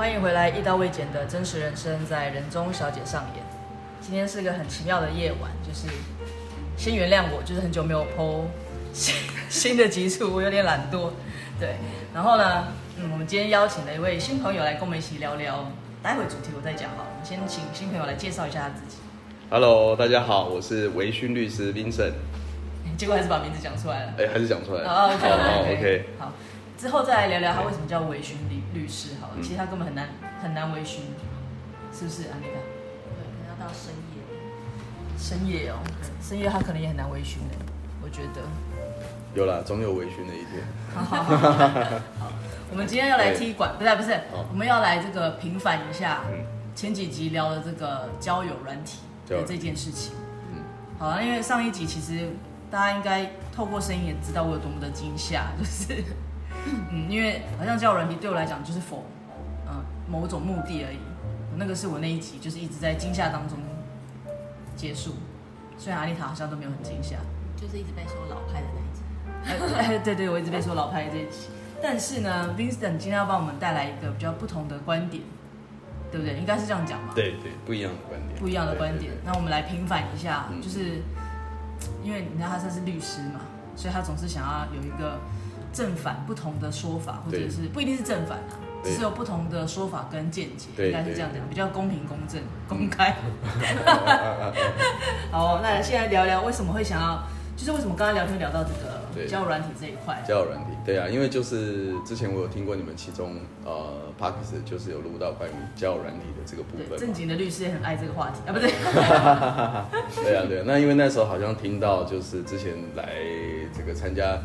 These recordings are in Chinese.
欢迎回来，一刀未剪的真实人生在人中小姐上演。今天是个很奇妙的夜晚，就是先原谅我，就是很久没有 po 新新的集数，我有点懒惰。对，然后呢，嗯，我们今天邀请了一位新朋友来跟我们一起聊聊，待会主题我再讲好了。我们先请新朋友来介绍一下他自己。Hello，大家好，我是维勋律师 Vincent。结果还是把名字讲出来了。哎，还是讲出来了。哦。OK。好，之后再来聊聊他为什么叫微醺律律师。好了，其实他根本很难很难维勋，是不是啊？你看，对，可能要到深夜。深夜哦，深夜他可能也很难微醺的，我觉得。有啦，总有微醺的一天。好好好。好，我们今天要来踢馆，不是不是，我们要来这个平反一下前几集聊的这个交友软体的这件事情。嗯。好啊，因为上一集其实。大家应该透过声音也知道我有多么的惊吓，就是，嗯，因为好像交友软体对我来讲就是否，嗯，某种目的而已。那个是我那一集，就是一直在惊吓当中结束。虽然阿丽塔好像都没有很惊吓，就是一直被说老派的那一集。哎，对，对对，我一直被说老派的这一集。但是呢，Vincent 今天要帮我们带来一个比较不同的观点，对不对？应该是这样讲吧？对对，不一样的观点。不一样的观点。那我们来平反一下，嗯、就是。因为你知道他算是律师嘛，所以他总是想要有一个正反不同的说法，或者是不一定是正反啊，只是有不同的说法跟见解，应该是这样讲，比较公平、公正、公开。好，那现在聊聊为什么会想要，就是为什么刚刚聊天聊到这个交友软体这一块？交友软体，对啊，因为就是之前我有听过你们其中呃 Podcast 就是有录到关于交友软体的这个部分。正经的律师也很爱这个话题啊，不对。对啊，对啊，那因为那时候好像听到就是之前来这个参加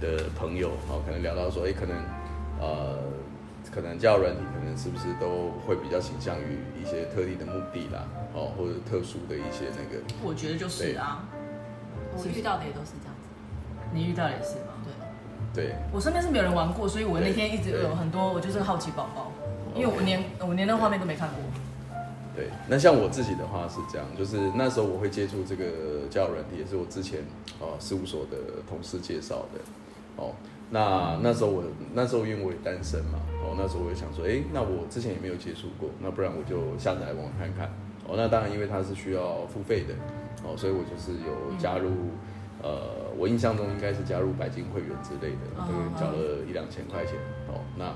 的朋友哦，可能聊到说，哎，可能呃，可能交友软体可能是不是都会比较倾向于一些特定的目的啦，哦，或者特殊的一些那个。我觉得就是啊。我遇到的也都是这样子，你遇到的也是吗？对，对我身边是没有人玩过，所以我那天一直有很多，我就是个好奇宝宝，因为我连我连那画面都没看过。对，那像我自己的话是这样，就是那时候我会接触这个交友软体，也是我之前哦事务所的同事介绍的。哦，那那时候我那时候因为我也单身嘛，哦，那时候我就想说，哎，那我之前也没有接触过，那不然我就下载来玩玩看看。哦，那当然因为它是需要付费的。哦，所以我就是有加入，嗯、呃，我印象中应该是加入白金会员之类的，嗯、这个交了一两千块钱。哦，那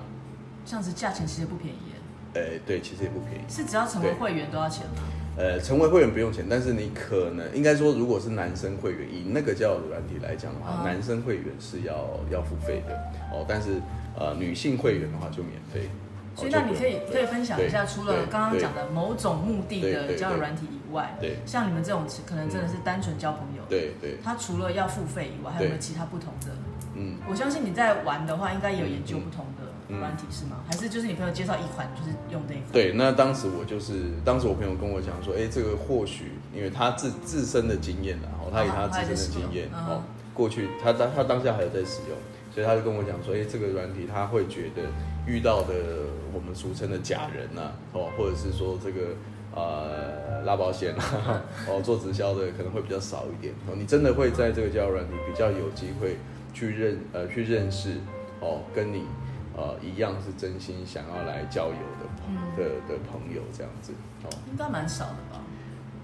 这样子价钱其实不便宜耶。哎，对，其实也不便宜。是只要成为会员都要钱吗？呃，成为会员不用钱，但是你可能应该说，如果是男生会员，以那个交友软体来讲的话，嗯、男生会员是要要付费的。哦，但是呃，女性会员的话就免费。所以那你可以可以分享一下，除了刚刚讲的某种目的的交友软体以外，对，像你们这种可能真的是单纯交朋友，对对，他除了要付费以外，还有没有其他不同的？嗯，我相信你在玩的话，应该也有研究不同的软体是吗？还是就是你朋友介绍一款就是用这一款？对，那当时我就是当时我朋友跟我讲说，哎，这个或许因为他自自身的经验然后他以他自身的经验哦，过去他当他当下还有在使用。所以他就跟我讲说，哎、欸，这个软体他会觉得遇到的我们俗称的假人呐、啊，哦，或者是说这个呃拉保险啊，哦做直销的可能会比较少一点。哦，你真的会在这个交友软体比较有机会去认呃去认识哦，跟你呃一样是真心想要来交友的朋的的朋友这样子。哦，应该蛮少的吧？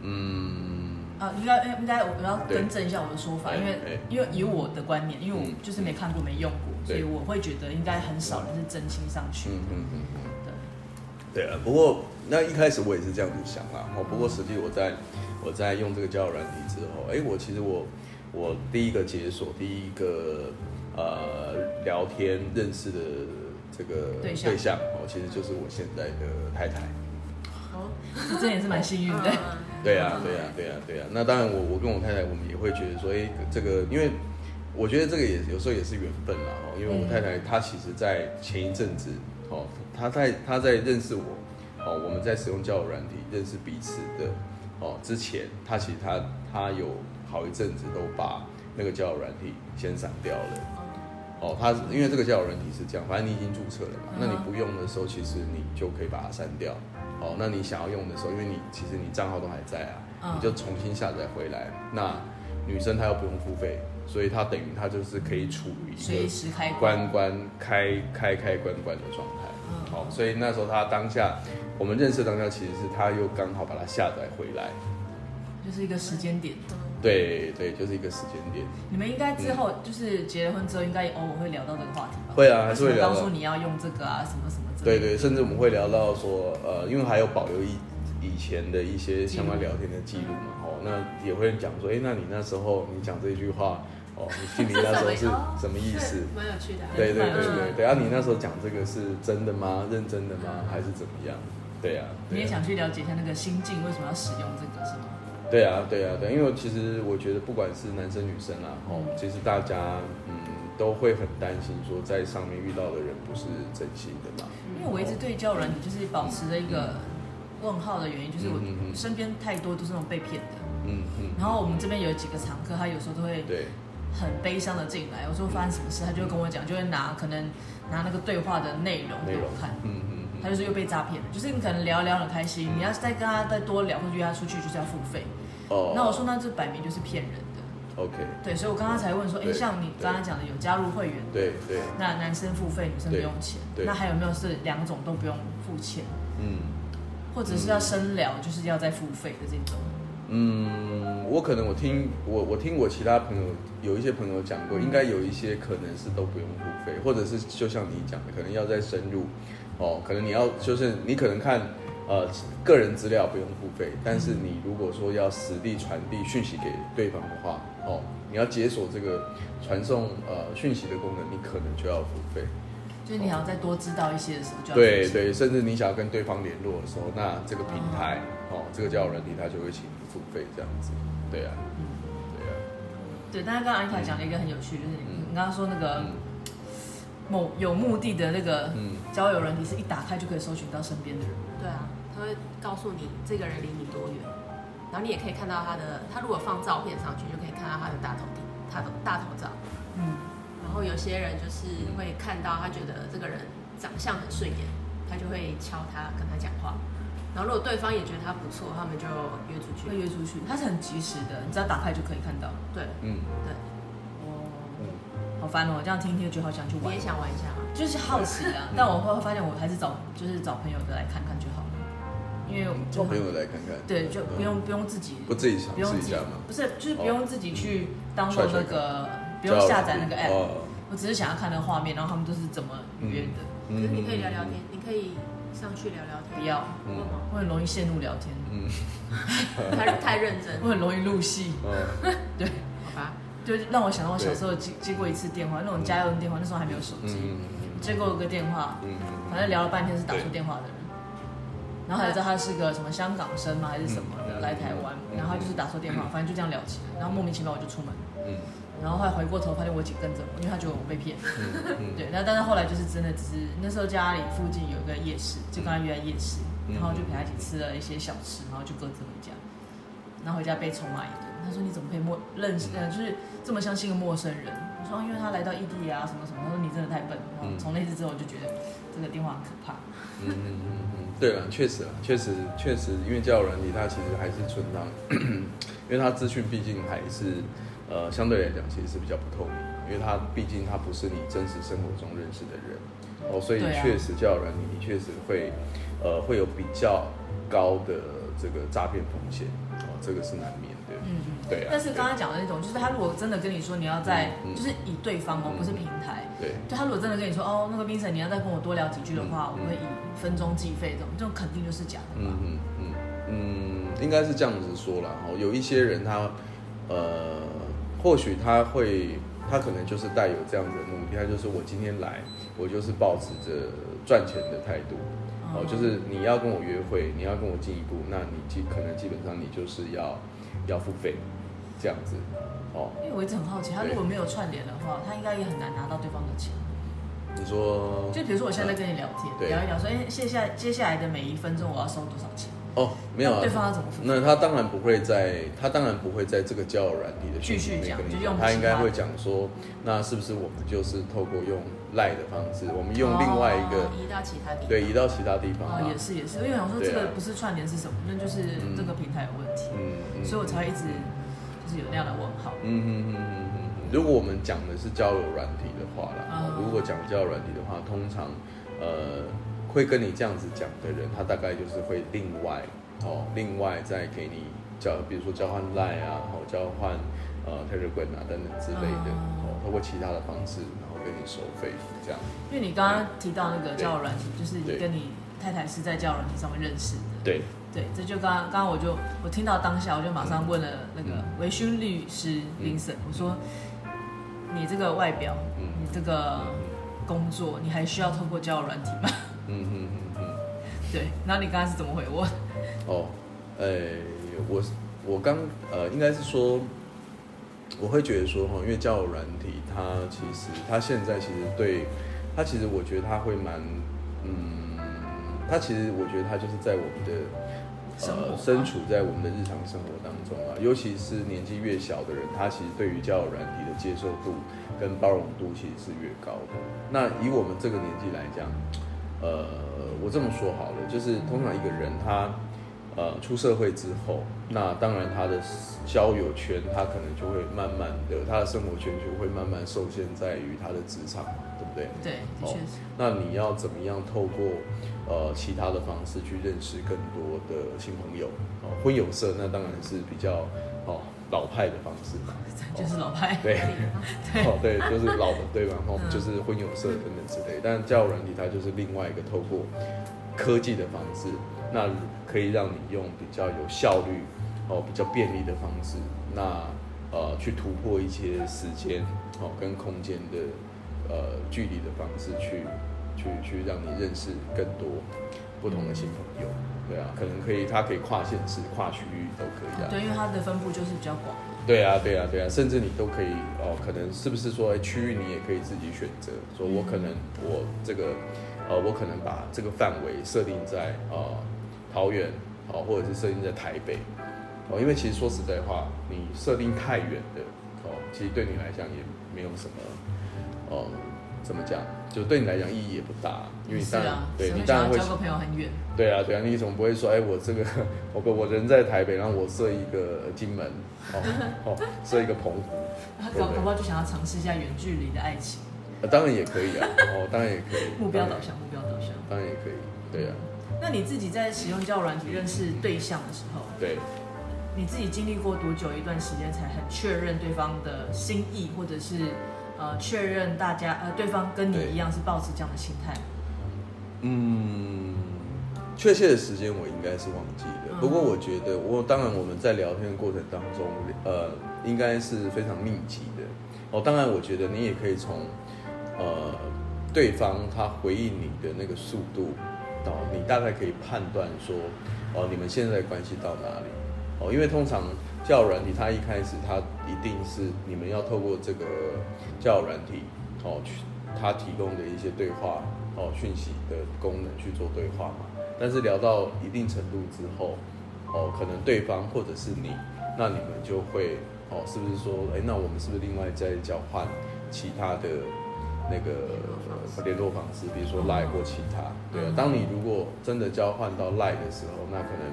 嗯。啊，应该应该我要更正一下我的说法，因为因为以我的观念，因为我就是没看过没用过，所以我会觉得应该很少人是真心上去。嗯嗯嗯嗯，对。对啊，不过那一开始我也是这样子想啦。哦，不过实际我在我在用这个交友软体之后，哎，我其实我我第一个解锁，第一个呃聊天认识的这个对象哦，其实就是我现在的太太。哦，这也是蛮幸运的。对啊，对啊，对啊，对啊。那当然，我我跟我太太，我们也会觉得说，哎，这个，因为我觉得这个也有时候也是缘分啦。哦，因为我太太她其实，在前一阵子，哦，她在她在认识我，哦，我们在使用交友软体认识彼此的，哦，之前，她其实她她有好一阵子都把那个交友软体先删掉了。哦，它因为这个交友软体是这样，反正你已经注册了嘛，那你不用的时候，其实你就可以把它删掉。哦，那你想要用的时候，因为你其实你账号都还在啊，嗯、你就重新下载回来。那女生她又不用付费，所以她等于她就是可以处于随时开关关开开开关关的状态。嗯，好，所以那时候她当下我们认识当下，其实是她又刚好把它下载回来，就是一个时间点。对对，就是一个时间点。你们应该之后就是结了婚之后，应该偶尔会聊到这个话题吧？会啊，还是会聊到。当初你要用这个啊，什么什么之类的。对对，甚至我们会聊到说，呃，因为还有保留以以前的一些相关聊天的记录嘛，哦，那也会讲说，哎，那你那时候你讲这句话，哦，你心里那时候是 什么意思？蛮有趣的。对对对对对，啊，你那时候讲这个是真的吗？认真的吗？还是怎么样？对啊。你也想去了解一下那个心境，为什么要使用这个，是吗？对啊，对啊，对，因为其实我觉得不管是男生女生啊，哦，其实大家嗯都会很担心说在上面遇到的人不是真心的嘛。因为我一直对交友软体就是保持着一个问号的原因，就是我身边太多都是那种被骗的。嗯嗯。然后我们这边有几个常客，他有时候都会对很悲伤的进来，有时候发生什么事，他就会跟我讲，就会拿可能拿那个对话的内容给我看。嗯嗯。他就说又被诈骗了，就是你可能聊聊很开心，你要再跟他再多聊或者约他出去，就是要付费。哦，那我说那这摆明就是骗人的。OK，对，所以我刚刚才问说，哎，像你刚刚讲的有加入会员，对对，那男生付费，女生不用钱，那还有没有是两种都不用付钱？嗯，或者是要深聊，就是要再付费的这种？嗯，我可能我听我我听我其他朋友有一些朋友讲过，应该有一些可能是都不用付费，或者是就像你讲的，可能要再深入，哦，可能你要就是你可能看。呃，个人资料不用付费，但是你如果说要实地传递讯息给对方的话，哦，你要解锁这个传送呃讯息的功能，你可能就要付费。就是你还要再多知道一些的时候就要，对对，甚至你想要跟对方联络的时候，那这个平台哦，这个交友软体它就会请你付费这样子。对啊，嗯，对啊。对，但是刚刚安妮塔讲了一个很有趣，就是你刚刚说那个某有目的的那个交友软体，是一打开就可以搜寻到身边的人。对啊。他会告诉你这个人离你多远，然后你也可以看到他的，他如果放照片上去，就可以看到他的大头顶，他的大头照。嗯，然后有些人就是会看到他觉得这个人长相很顺眼，他就会敲他跟他讲话。然后如果对方也觉得他不错，他们就约出去。会约出去，他是很及时的，你只要打开就可以看到。对，嗯，对。哦，好烦哦，这样听听就好想去玩。你也想玩一下吗？就是好奇啊，但我会发现我还是找就是找朋友的来看看就好。因为找朋友来看看，对，就不用不用自己，不自己尝试一下吗？不是，就是不用自己去当做那个，不用下载那个 app。我只是想要看那个画面，然后他们都是怎么约的。可是你可以聊聊天，你可以上去聊聊天。不要，我很容易陷入聊天。嗯，太太认真，我很容易入戏。对，好吧，就让我想到我小时候接接过一次电话，那种家用电话，那时候还没有手机，接过一个电话，反正聊了半天是打错电话的人。然后才知道他是个什么香港生吗？还是什么的来台湾？然后就是打错电话，反正就这样聊起来。然后莫名其妙我就出门，嗯，然后后来回过头发现我姐跟着我，因为她觉得我被骗，嗯，对。那但是后来就是真的只是那时候家里附近有一个夜市，就跟他约在夜市，然后就陪他一起吃了一些小吃，然后就各自回家。然后回家被臭骂一顿，他说你怎么可以陌认识，呃，就是这么相信一个陌生人？我说因为他来到异地啊，什么什么。他说你真的太笨。然后从那次之后我就觉得这个电话很可怕。嗯嗯嗯。对了，确实啊，确实确实，因为交友软体它其实还是存档，因为它资讯毕竟还是呃相对来讲其实是比较不透明，因为它毕竟它不是你真实生活中认识的人哦，所以确实交友软体你确实会呃会有比较高的这个诈骗风险哦，这个是难免的。嗯，对啊。但是刚刚讲的那种，就是他如果真的跟你说你要在，就是以对方哦，不是平台。对。就他如果真的跟你说，哦，那个 Vincent，你要再跟我多聊几句的话，我会以分钟计费，这种这种肯定就是假的。嗯嗯嗯嗯，应该是这样子说啦。哦，有一些人他，呃，或许他会，他可能就是带有这样子的目的，他就是我今天来，我就是抱持着赚钱的态度。哦，就是你要跟我约会，你要跟我进一步，那你基可能基本上你就是要。要付费，这样子，哦。因为我一直很好奇，他如果没有串联的话，他应该也很难拿到对方的钱。你说，就比如说我现在在跟你聊天，聊一聊，说，哎，接下接下来的每一分钟我要收多少钱？哦，没有啊。对方要怎么付？那他当然不会在，他当然不会在这个交友软体的继续讲，就用他应该会讲说，那是不是我们就是透过用赖的方式，我们用另外一个移到其他地方，对，移到其他地方。也是也是，因为我想说这个不是串联是什么？那就是这个平台有问题。嗯。所以我才会一直就是有那样的问号。嗯嗯嗯嗯嗯。如果我们讲的是交友软体的话啦，嗯、如果讲交友软体的话，通常呃会跟你这样子讲的人，他大概就是会另外哦，另外再给你交，比如说交换 Line 啊，哦，交换呃 Telegram 啊等等之类的，嗯、哦，通过其他的方式，然后跟你收费这样。因为你刚刚提到那个交友软体，就是你跟你太太是在交友软体上面认识的。对。对，这就刚刚刚刚我就我听到当下，我就马上问了那个维勋律师林森，我说你这个外表，你这个工作，你还需要透过交友软体吗？嗯嗯嗯嗯。对，那你刚刚是怎么回我？哦，哎，我我刚呃，应该是说，我会觉得说哈，因为交友软体，它其实它现在其实对它其实我觉得它会蛮嗯，它其实我觉得它就是在我们的。呃，身处在我们的日常生活当中啊，尤其是年纪越小的人，他其实对于交友软体的接受度跟包容度其实是越高的。那以我们这个年纪来讲，呃，我这么说好了，就是通常一个人他呃出社会之后，那当然他的交友圈他可能就会慢慢的，他的生活圈就会慢慢受限在于他的职场，对不对？对，的确是。那你要怎么样透过？呃，其他的方式去认识更多的新朋友哦，婚友社那当然是比较哦老派的方式嘛，就是老派，对，哦对，就是老的对吧？然后就是婚友社等等之类，但交友软体它就是另外一个透过科技的方式，那可以让你用比较有效率哦，比较便利的方式，那呃去突破一些时间哦跟空间的呃距离的方式去。去去让你认识更多不同的新朋友，对啊，可能可以，它可以跨县市、跨区域都可以啊。对，因为它的分布就是比较广。对啊，对啊，对啊，甚至你都可以哦，可能是不是说区域你也可以自己选择，说我可能我这个呃，我可能把这个范围设定在呃桃园哦，或者是设定在台北哦，因为其实说实在话，你设定太远的哦，其实对你来讲也没有什么哦。怎么讲？就对你来讲意义也不大，因为你当然，啊、对你当然会交个朋友很远。对啊，对啊，你总不会说，哎，我这个我我人在台北，然后我设一个金门，哦哦，设一个澎湖，他搞不好就想要尝试一下远距离的爱情。啊，当然也可以啊，哦，当然也可以。目标导向，目标导向，当然也可以，对啊。那你自己在使用交友软体认识对象的时候，对，你自己经历过多久一段时间才很确认对方的心意，或者是？呃，确认大家呃，对方跟你一样是抱持这样的心态。嗯，确切的时间我应该是忘记的。不过我觉得，我当然我们在聊天的过程当中，呃，应该是非常密集的。哦，当然，我觉得你也可以从呃对方他回应你的那个速度，哦，你大概可以判断说，哦，你们现在关系到哪里？哦，因为通常。教软体，它一开始它一定是你们要透过这个教软体哦，去它提供的一些对话哦讯息的功能去做对话嘛。但是聊到一定程度之后哦，可能对方或者是你，那你们就会哦，是不是说，哎，那我们是不是另外再交换其他的那个联络方式，比如说赖或其他？对啊，当你如果真的交换到赖的时候，那可能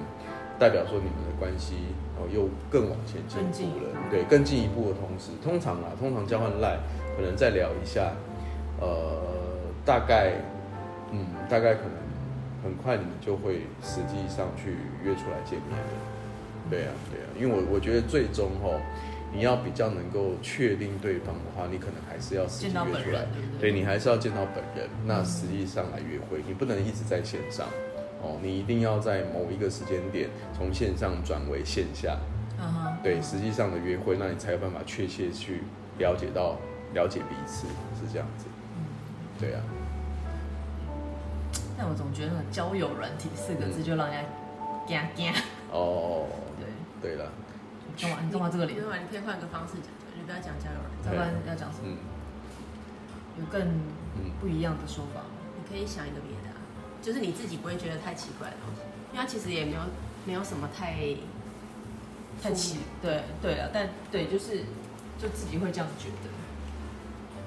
代表说你们的关系。哦，又更往前进一步了，对，更进一步的同时，通常啊，通常交换 Line 可能再聊一下，呃，大概，嗯，大概可能很快你们就会实际上去约出来见面了，对啊，对啊，因为我我觉得最终哦，你要比较能够确定对方的话，你可能还是要实际约出来，对，你还是要见到本人，那实际上来约会，你不能一直在线上。哦，你一定要在某一个时间点从线上转为线下，uh huh. 对，实际上的约会，那你才有办法确切去了解到了解彼此，是这样子。嗯，对啊。但我总觉得那交友软体四个字就让人家惊惊。哦，对，对了。弄完，弄完这个脸，你可以换个方式讲，你不要讲交友软体，要不然要讲什么？嗯，有更不一样的说法，你可以想一个别的。就是你自己不会觉得太奇怪的东西，因为它其实也没有没有什么太太奇对对了，但对就是就自己会这样觉得，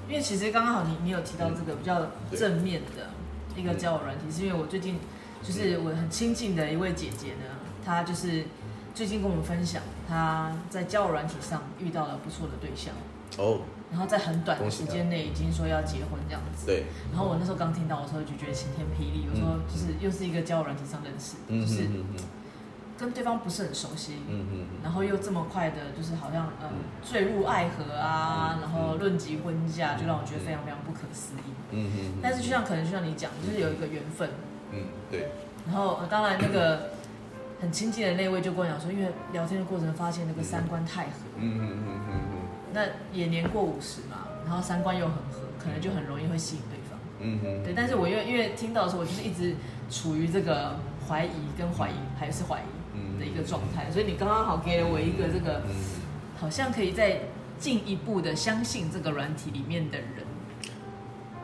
因为其实刚刚好你你有提到这个比较正面的一个交友软体，嗯、是因为我最近就是我很亲近的一位姐姐呢，她就是最近跟我们分享她在交友软体上遇到了不错的对象。哦，然后在很短的时间内已经说要结婚这样子。对。然后我那时候刚听到的时候就觉得晴天霹雳，我说就是又是一个交友软体上认识，就是跟对方不是很熟悉，嗯嗯，然后又这么快的，就是好像嗯坠入爱河啊，然后论及婚嫁，就让我觉得非常非常不可思议。嗯嗯。但是就像可能就像你讲，就是有一个缘分。嗯，对。然后当然那个。很亲近的那位就跟我讲说，因为聊天的过程发现那个三观太合，嗯嗯嗯嗯嗯，那也年过五十嘛，然后三观又很合，可能就很容易会吸引对方，嗯哼，对。但是我因为因为听到的时候，我就是一直处于这个怀疑跟怀疑还是怀疑的一个状态，所以你刚刚好给了我一个这个，好像可以再进一步的相信这个软体里面的人。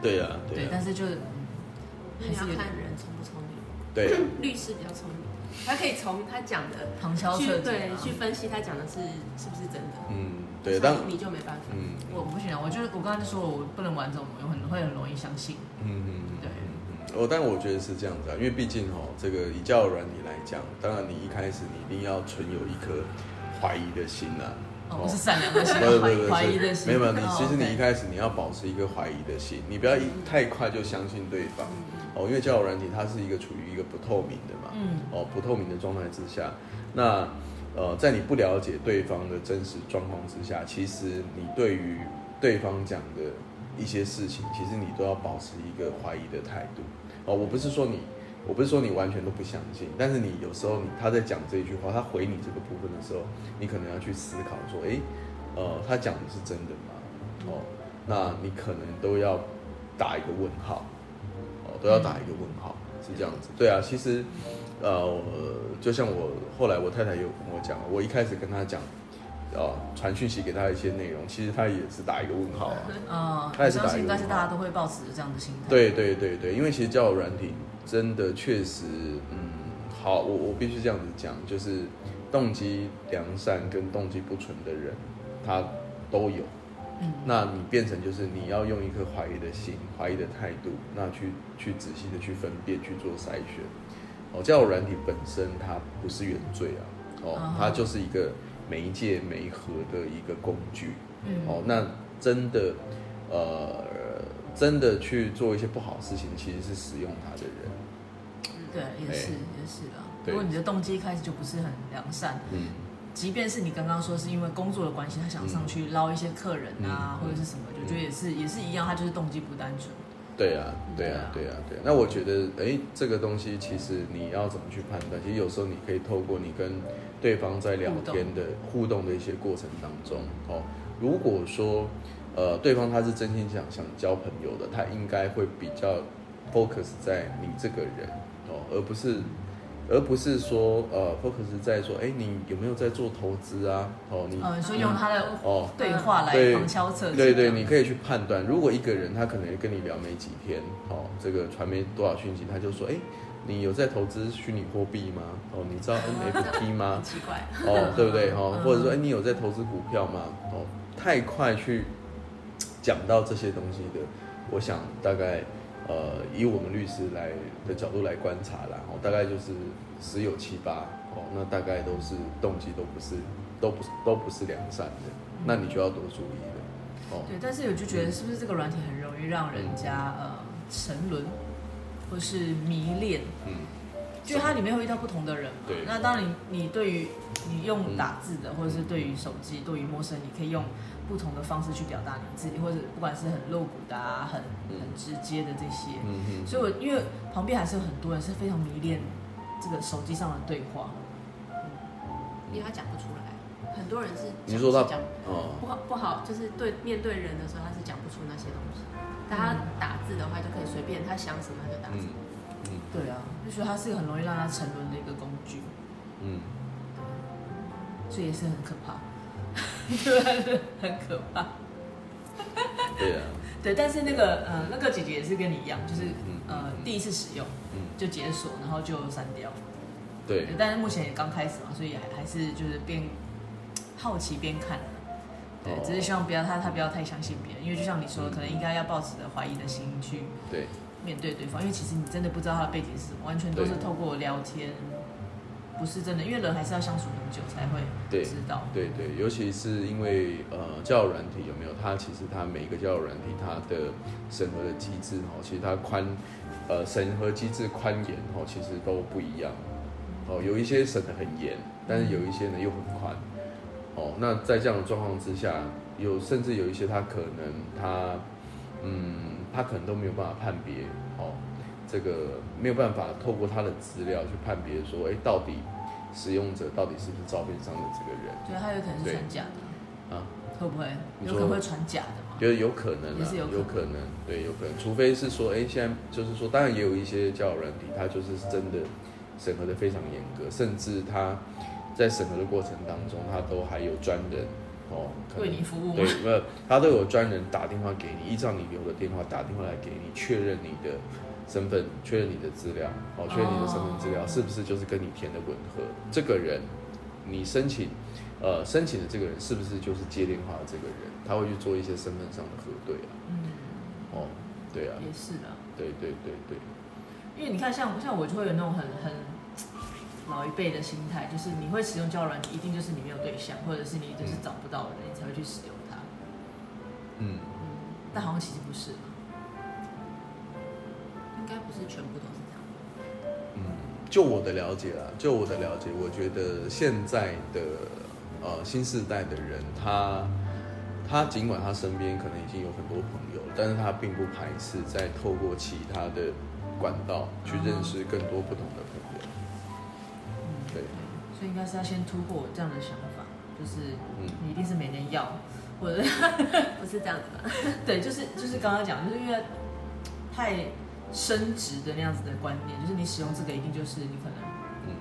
对呀，对。对，但是就是还是要看人聪不聪明。对，律师比较聪明。他可以从他讲的旁敲侧击，对，去分析他讲的是是不是真的。嗯，对，但你就没办法。嗯，我不行啊，我就是我刚才就说我不能玩这种，我很会很容易相信。嗯嗯对。我但我觉得是这样子啊，因为毕竟哦，这个以交友软体来讲，当然你一开始你一定要存有一颗怀疑的心啊。哦，不是善良的心，怀疑的心。没有没有，你其实你一开始你要保持一个怀疑的心，你不要一太快就相信对方。哦，因为交友软体它是一个处于一个不透明的嘛，嗯，哦，不透明的状态之下，那呃，在你不了解对方的真实状况之下，其实你对于对方讲的一些事情，其实你都要保持一个怀疑的态度。哦，我不是说你，我不是说你完全都不相信，但是你有时候你他在讲这一句话，他回你这个部分的时候，你可能要去思考说，诶，呃，他讲的是真的吗？哦，那你可能都要打一个问号。哦都要打一个问号，是这样子。对啊，其实，呃，就像我后来我太太有跟我讲，我一开始跟她讲，呃，传讯息给她一些内容，其实她也是打一个问号啊。嗯，她也是打一个问号。应该是大家都会抱持这样的心态。对对对对，因为其实交友软体真的确实，嗯，好，我我必须这样子讲，就是动机良善跟动机不纯的人，他都有。嗯、那你变成就是你要用一颗怀疑的心、怀疑的态度，那去去仔细的去分辨、去做筛选。哦，交友软体本身它不是原罪啊，哦，它就是一个媒介媒合的一个工具。嗯，哦，那真的，呃，真的去做一些不好的事情，其实是使用它的人。对，也是、欸、也是的。如果你的动机一开始就不是很良善，嗯。即便是你刚刚说是因为工作的关系，他想上去捞一些客人啊，嗯、或者是什么，就觉得也是也是一样，他就是动机不单纯。对啊，对啊，对啊，对啊。那我觉得，哎，这个东西其实你要怎么去判断？其实有时候你可以透过你跟对方在聊天的互动的一些过程当中，哦，如果说呃对方他是真心想想交朋友的，他应该会比较 focus 在你这个人哦，而不是。而不是说，呃，focus 在说，哎，你有没有在做投资啊？哦，你，呃，说用他的哦对话来旁敲侧击，对对，你可以去判断，如果一个人他可能跟你聊没几天，哦，这个传没多少讯息，他就说，哎，你有在投资虚拟货币吗？哦，你知道 NFT 吗？奇怪，哦，对不对？哦，或者说，哎，你有在投资股票吗？哦，太快去讲到这些东西的，我想大概。呃，以我们律师来的角度来观察啦，哦，大概就是十有七八，哦，那大概都是动机都不是，都不是都不是良善的，那你就要多注意了，哦。对，但是我就觉得是不是这个软体很容易让人家、嗯、呃沉沦，或是迷恋，嗯，就它里面会遇到不同的人嘛。对。那当然你你对于你用打字的，嗯、或者是对于手机，对于陌生，你可以用。不同的方式去表达你自己，或者不管是很露骨的啊，很很直接的这些，嗯嗯，所以我因为旁边还是有很多人是非常迷恋这个手机上的对话，因为他讲不出来，很多人是你说他讲哦不好不好，就是对面对人的时候他是讲不出那些东西，但他打字的话就可以随便他想什么他就打什么，嗯，对啊，就觉得它是一个很容易让他沉沦的一个工具，嗯，所以也是很可怕。对，很可怕。对啊。对，但是那个呃，那个姐姐也是跟你一样，就是呃，第一次使用，嗯，就解锁，然后就删掉。对。但是目前也刚开始嘛，所以还还是就是边好奇边看。对，只是希望不要他他不要太相信别人，因为就像你说的，可能应该要抱持着怀疑的心去对面对对方，因为其实你真的不知道他的背景是什么，完全都是透过聊天。不是真的，因为人还是要相处很久才会知道。对对，对，尤其是因为呃，教育软体有没有？它其实它每一个交友软体它的审核的机制哦，其实它宽呃审核机制宽严哦，其实都不一样哦。有一些审的很严，但是有一些呢又很宽哦。那在这样的状况之下，有甚至有一些他可能他嗯，他可能都没有办法判别哦。这个没有办法透过他的资料去判别说，哎，到底使用者到底是不是照片上的这个人？对，他有可能是传假的啊？会不会？有可能会传假的吗？觉得有可能啊，有可能，有可能，对，有可能。除非是说，哎，现在就是说，当然也有一些交友软体，它就是真的审核的非常严格，甚至他在审核的过程当中，他都还有专人哦，为你服务。对，他都有专人打电话给你，依照你留的电话打电话来给你确认你的。身份确认你的资料，哦，确认你的身份资料是不是就是跟你填的吻合？这个人，你申请，呃，申请的这个人是不是就是接电话的这个人？他会去做一些身份上的核对啊。嗯。哦，对啊。也是的。对对对对。因为你看像，像像我就会有那种很很老一辈的心态，就是你会使用交友软体，一定就是你没有对象，或者是你就是找不到的人，你才会去使用它。嗯。嗯。但好像其实不是。应该不是全部都是这样。嗯，就我的了解啦，就我的了解，我觉得现在的呃新世代的人，他他尽管他身边可能已经有很多朋友，但是他并不排斥再透过其他的管道去认识更多不同的朋友。嗯，对。所以应该是要先突破这样的想法，就是你一定是每年要，或者 不是这样子吧？对，就是就是刚刚讲，就是因为太。升值的那样子的观念，就是你使用这个一定就是你可能，嗯，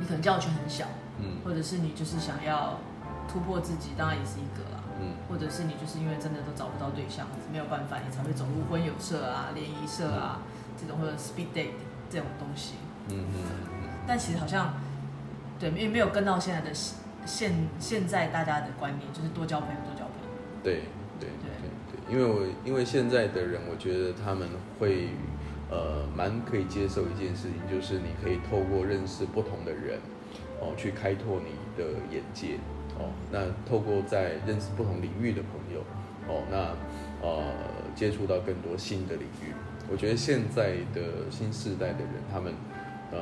你可能交友圈很小，嗯，或者是你就是想要突破自己，当然也是一个啦，嗯，或者是你就是因为真的都找不到对象，没有办法，你才会走入婚友社啊、联谊社啊、嗯、这种或者 speed date 这种东西，嗯嗯嗯。但其实好像，对，因为没有跟到现在的现现在大家的观念，就是多交朋友，多交朋友。对，因为我因为现在的人，我觉得他们会。呃，蛮可以接受一件事情，就是你可以透过认识不同的人，哦，去开拓你的眼界，哦，那透过在认识不同领域的朋友，哦，那呃，接触到更多新的领域。我觉得现在的新世代的人，他们呃，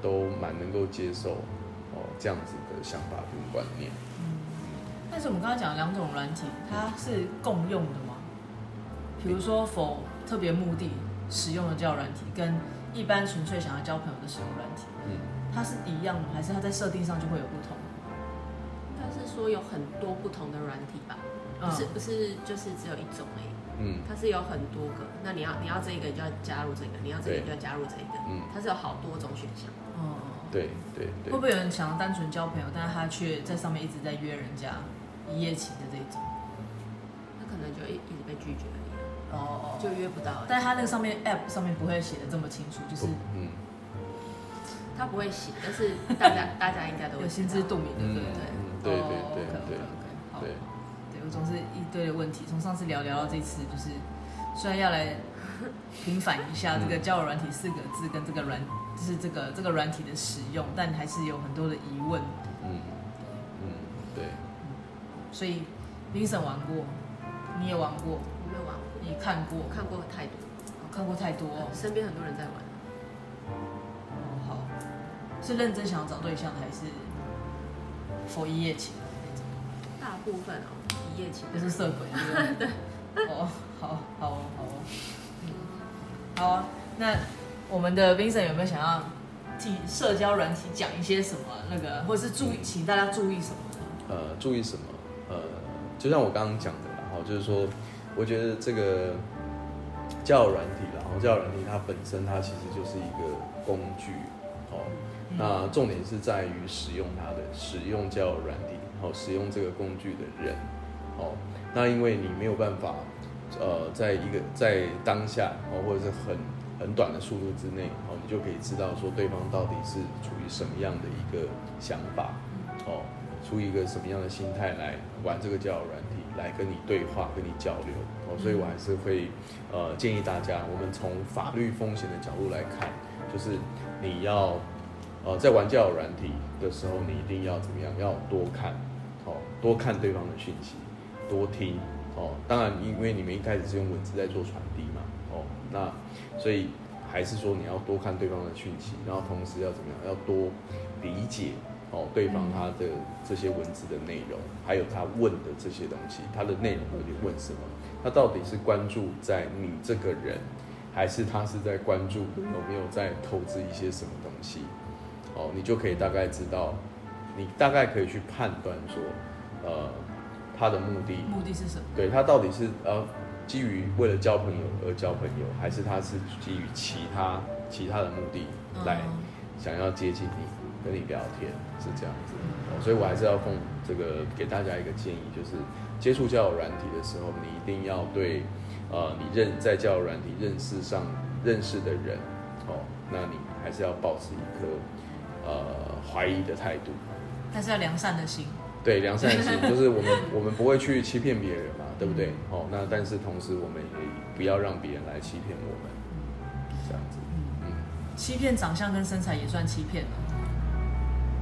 都蛮能够接受哦这样子的想法跟观念。嗯，但是我们刚才讲的两种软体，它是共用的吗？比如说否特别目的。使用的交友软体跟一般纯粹想要交朋友的使用软体，嗯，它是一样的，还是它在设定上就会有不同？应该是说有很多不同的软体吧，不是不是就是只有一种哎，嗯，它是有很多个，那你要你要这个你就要加入这个，你要这个就要加入这个，嗯，它是有好多种选项。哦，对对对。会不会有人想要单纯交朋友，但是他却在上面一直在约人家一夜情的这种？他可能就一一直被拒绝。哦，就约不到，但是他那个上面 app 上面不会写的这么清楚，就是嗯，他不会写，但是大家 大家应该都有心知肚明的，对不对？对对对对，好，对，我总是一堆的问题，从上次聊聊到这次，就是虽然要来平反一下这个交友软体四个字跟这个软，就是这个这个软体的使用，但还是有很多的疑问，所以 Vincent 玩过，你也玩过。你看过？看过太多，看过太多，身边很多人在玩。哦，好，是认真想要找对象，还是 for 一夜情？大部分哦，一夜情，就是色鬼，对。哦，好好好哦，嗯，好啊。那我们的 Vincent 有没有想要替社交软体讲一些什么？那个，或者是注意，请大家注意什么？呃，注意什么？呃，就像我刚刚讲的，然后就是说。我觉得这个交友软体，然后交友软体它本身它其实就是一个工具，哦，那重点是在于使用它的使用交友软体，然后使用这个工具的人，哦，那因为你没有办法，呃，在一个在当下哦，或者是很很短的速度之内，哦，你就可以知道说对方到底是处于什么样的一个想法，哦，出一个什么样的心态来玩这个交友软体。来跟你对话，跟你交流哦，所以我还是会呃建议大家，我们从法律风险的角度来看，就是你要呃，在玩交友软体的时候，你一定要怎么样？要多看，哦，多看对方的讯息，多听，哦，当然，因为你们一开始是用文字在做传递嘛，哦，那所以还是说你要多看对方的讯息，然后同时要怎么样？要多理解。哦，对方他的这些文字的内容，还有他问的这些东西，他的内容到底问什么？他到底是关注在你这个人，还是他是在关注有没有在投资一些什么东西？哦，你就可以大概知道，你大概可以去判断说，呃，他的目的目的是什么？对，他到底是呃基于为了交朋友而交朋友，还是他是基于其他其他的目的来想要接近你？跟你聊天是这样子，哦，所以我还是要奉这个给大家一个建议，就是接触交友软体的时候，你一定要对，呃，你认在交友软体认识上认识的人，哦，那你还是要保持一颗呃怀疑的态度，但是要良善的心，对，良善的心 就是我们我们不会去欺骗别人嘛，对不对？哦，那但是同时我们也不要让别人来欺骗我们，这样子，嗯，欺骗长相跟身材也算欺骗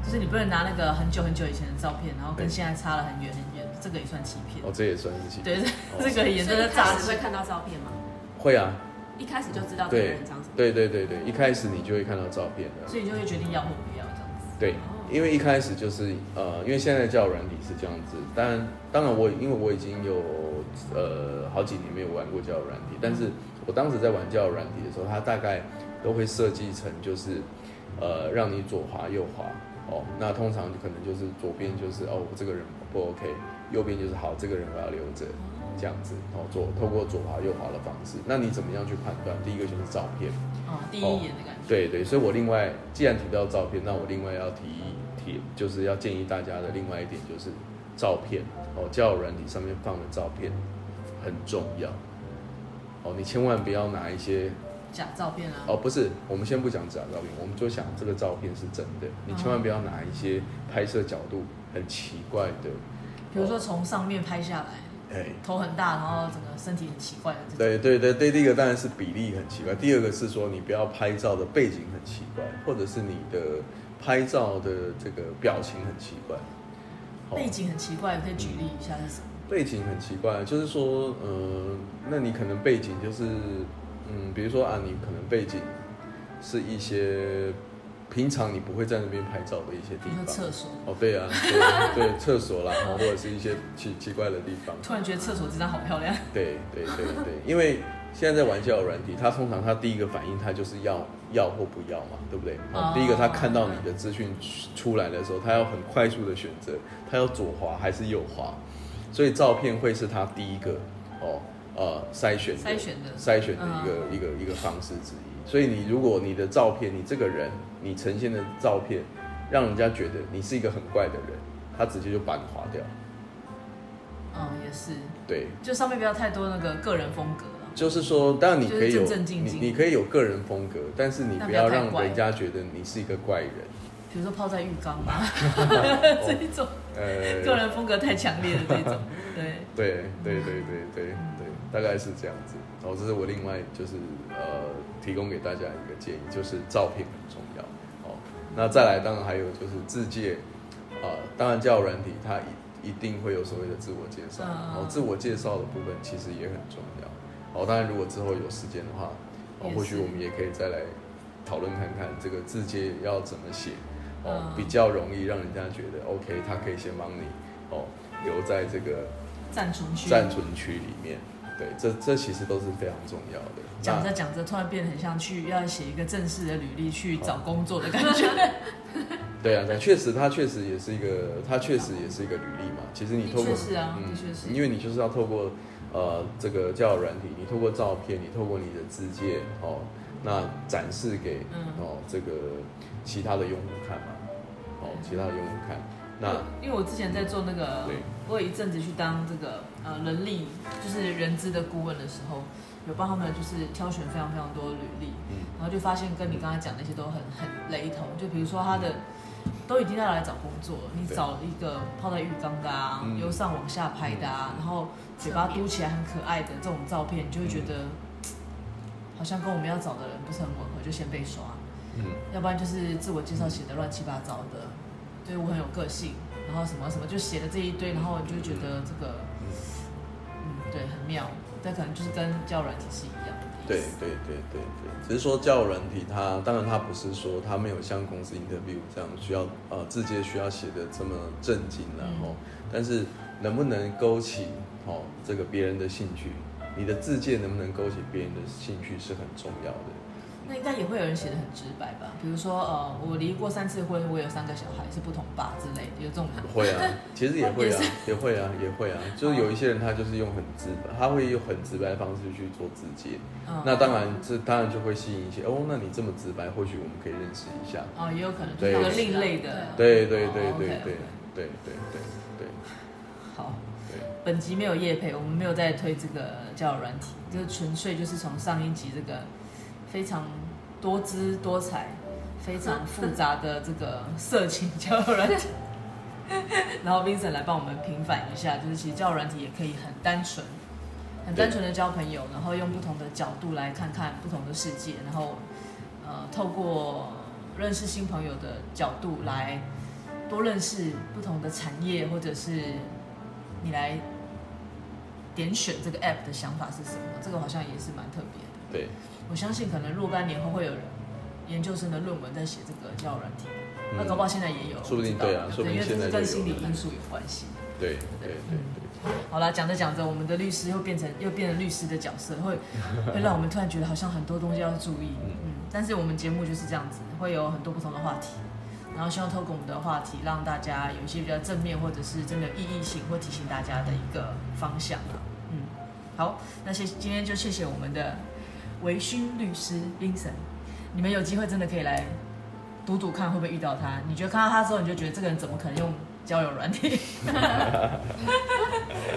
就是你不能拿那个很久很久以前的照片，然后跟现在差了很远很远，这个也算欺骗。哦，这也算是欺骗。对，这 个也真的诈骗。会看到照片吗？会啊。一开始就知道这个人长什么？对对对对，一开始你就会看到照片的。所以你就会决定要或不要这样子。对，因为一开始就是呃，因为现在的交友软体是这样子，当然当然我因为我已经有呃好几年没有玩过交友软体，但是我当时在玩交友软体的时候，它大概都会设计成就是呃让你左滑右滑。哦，那通常可能就是左边就是哦，我这个人不 OK，右边就是好，这个人我要留着，这样子哦，左透过左滑右滑的方式，那你怎么样去判断？第一个就是照片，哦，第一眼的感觉，对对，所以我另外既然提到照片，那我另外要提提，就是要建议大家的另外一点就是照片哦，交友软体上面放的照片很重要，哦，你千万不要拿一些。假照片啊？哦，不是，我们先不讲假照片，我们就想这个照片是真的。你千万不要拿一些拍摄角度很奇怪的，比如说从上面拍下来，哎，头很大，然后整个身体很奇怪的这种。对对对对，第一个当然是比例很奇怪，第二个是说你不要拍照的背景很奇怪，或者是你的拍照的这个表情很奇怪。背景很奇怪，可以举例一下是什么？背景很奇怪，就是说，嗯、呃，那你可能背景就是。嗯，比如说啊，你可能背景是一些平常你不会在那边拍照的一些地方，厕所哦，对啊，对，厕所啦，或者是一些奇奇怪的地方。突然觉得厕所这张好漂亮。对对对对，因为现在在玩交友软体，他通常他第一个反应他就是要要或不要嘛，对不对？哦，第一个他看到你的资讯出来的时候，他要很快速的选择，他要左滑还是右滑，所以照片会是他第一个哦。呃，筛选筛选的筛选的一个、嗯、一个一个方式之一。所以你如果你的照片，你这个人，你呈现的照片，让人家觉得你是一个很怪的人，他直接就把你划掉。嗯，也是。对，就上面不要太多那个个人风格了。就是说，当然你可以有你，你可以有个人风格，但是你不要让人家觉得你是一个怪人。比如说泡在浴缸吧，这一种，呃，个人风格太强烈的这种，对，对，对，对，对，对，对。大概是这样子，然后这是我另外就是呃提供给大家一个建议，就是照片很重要。哦。那再来，当然还有就是自介，啊、呃，当然交友软体它一一定会有所谓的自我介绍，然后自我介绍的部分其实也很重要。哦，当然如果之后有时间的话，哦，或许我们也可以再来讨论看看这个自介要怎么写，哦，比较容易让人家觉得 OK，他可以先帮你哦留在这个暂存区。暂存区里面。对，这这其实都是非常重要的。讲着讲着，突然变得很像去要写一个正式的履历去找工作的感觉。对啊，确实，它确实也是一个，它确实也是一个履历嘛。其实你透过，啊、嗯，因为你就是要透过呃这个交友软体，你透过照片，你透过你的自介哦，那展示给哦这个其他的用户看嘛，哦，其他的用户看。那因为我之前在做那个，我有一阵子去当这个呃人力，就是人资的顾问的时候，有帮他们就是挑选非常非常多的履历，然后就发现跟你刚才讲那些都很很雷同。就比如说他的都已经要来找工作，你找一个泡在浴缸的啊，由上往下拍的啊，然后嘴巴嘟起来很可爱的这种照片，你就会觉得 好像跟我们要找的人不是很吻合，就先被刷。嗯，要不然就是自我介绍写的乱七八糟的，对我很有个性，然后什么什么就写了这一堆，然后你就觉得这个，嗯，嗯对，很妙，但可能就是跟教软体是一样的。对对对对对，只是说教软体它，当然它不是说它没有像公司 interview 这样需要呃字节需要写的这么正经，然后，但是能不能勾起哦这个别人的兴趣，你的自荐能不能勾起别人的兴趣是很重要的。那应该也会有人写的很直白吧？比如说，呃，我离过三次婚，我有三个小孩，是不同爸之类的，有这种。会啊，其实也会啊，也会啊，也会啊。就是有一些人他就是用很直白，他会用很直白的方式去做自介。嗯、那当然，这当然就会吸引一些哦。那你这么直白，或许我们可以认识一下。哦，也有可能就是一个另类的。对对对对对对对对对。好。对。本集没有业配，我们没有在推这个交友软体，就是纯粹就是从上一集这个。非常多姿多彩、非常复杂的这个色情交友软体，然后 Vincent 来帮我们平反一下，就是其实交友软体也可以很单纯、很单纯的交朋友，然后用不同的角度来看看不同的世界，然后呃，透过认识新朋友的角度来多认识不同的产业，或者是你来点选这个 App 的想法是什么？这个好像也是蛮特别的。对。我相信可能若干年后会有人研究生的论文在写这个交友软体，那搞不好现在也有，说不定对啊，说不定现在跟心理因素有关系。对对对对。好啦，讲着讲着，我们的律师又变成又变成律师的角色，会 会让我们突然觉得好像很多东西要注意。嗯嗯。但是我们节目就是这样子，会有很多不同的话题，然后希望透过我们的话题，让大家有一些比较正面或者是真的有意义性，或提醒大家的一个方向。嗯，好，那谢今天就谢谢我们的。微醺律师 Vincent，你们有机会真的可以来赌赌看会不会遇到他？你觉得看到他之后，你就觉得这个人怎么可能用交友软体？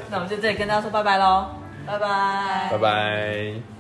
那我们就这里跟大家说拜拜喽，拜拜，拜拜。